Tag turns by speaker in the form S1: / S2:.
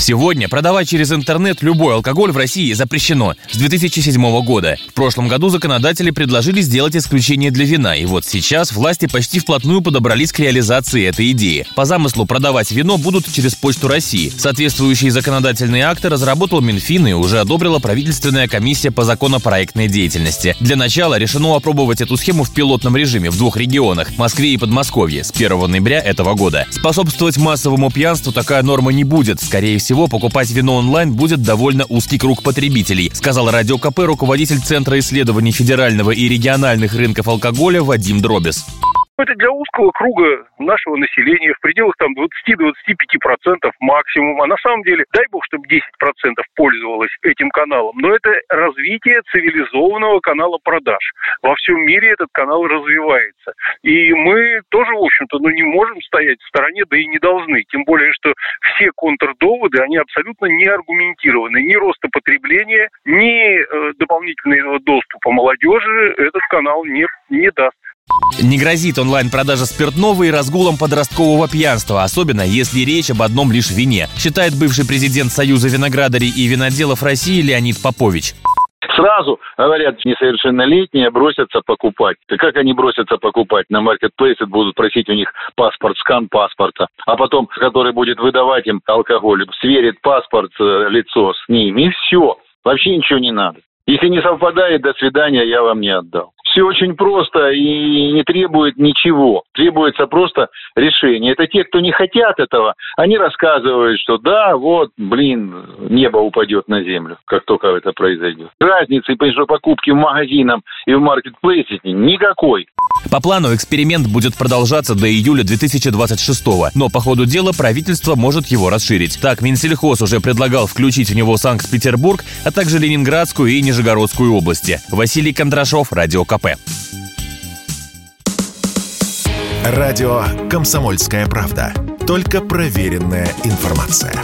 S1: Сегодня продавать через интернет любой алкоголь в России запрещено с 2007 года. В прошлом году законодатели предложили сделать исключение для вина, и вот сейчас власти почти вплотную подобрались к реализации этой идеи. По замыслу продавать вино будут через Почту России. Соответствующие законодательные акты разработал Минфин и уже одобрила правительственная комиссия по законопроектной деятельности. Для начала решено опробовать эту схему в пилотном режиме в двух регионах – Москве и Подмосковье с 1 ноября этого года. Способствовать массовому пьянству такая норма не будет. Скорее всего, покупать вино онлайн будет довольно узкий круг потребителей, сказал Радио КП руководитель Центра исследований федерального и региональных рынков алкоголя Вадим Дробис.
S2: Это для узкого круга нашего населения в пределах там 20-25% максимум. А на самом деле, дай бог, чтобы 10% пользовалось этим каналом. Но это развитие цивилизованного канала продаж. Во всем мире этот канал развивается. И мы тоже, в общем-то, ну, не можем стоять в стороне, да и не должны. Тем более, что все контрдоводы, они абсолютно не аргументированы. Ни роста потребления, ни э, дополнительного доступа молодежи этот канал не, не даст.
S1: Не грозит онлайн-продажа спиртного и разгулом подросткового пьянства, особенно если речь об одном лишь вине, считает бывший президент Союза виноградарей и виноделов России Леонид Попович
S3: сразу, говорят, несовершеннолетние бросятся покупать. И как они бросятся покупать? На маркетплейсе будут просить у них паспорт, скан паспорта. А потом, который будет выдавать им алкоголь, сверит паспорт, э, лицо с ним, и все. Вообще ничего не надо. Если не совпадает, до свидания, я вам не отдал. Все очень просто и не требует ничего. Требуется просто решение. Это те, кто не хотят этого, они рассказывают, что да, вот, блин, небо упадет на землю, как только это произойдет. Разницы между покупки в магазинах и в маркетплейсе никакой.
S1: По плану эксперимент будет продолжаться до июля 2026 но по ходу дела правительство может его расширить. Так, Минсельхоз уже предлагал включить в него Санкт-Петербург, а также Ленинградскую и Нижегородскую области. Василий Кондрашов, Радио КП.
S4: Радио «Комсомольская правда». Только проверенная информация.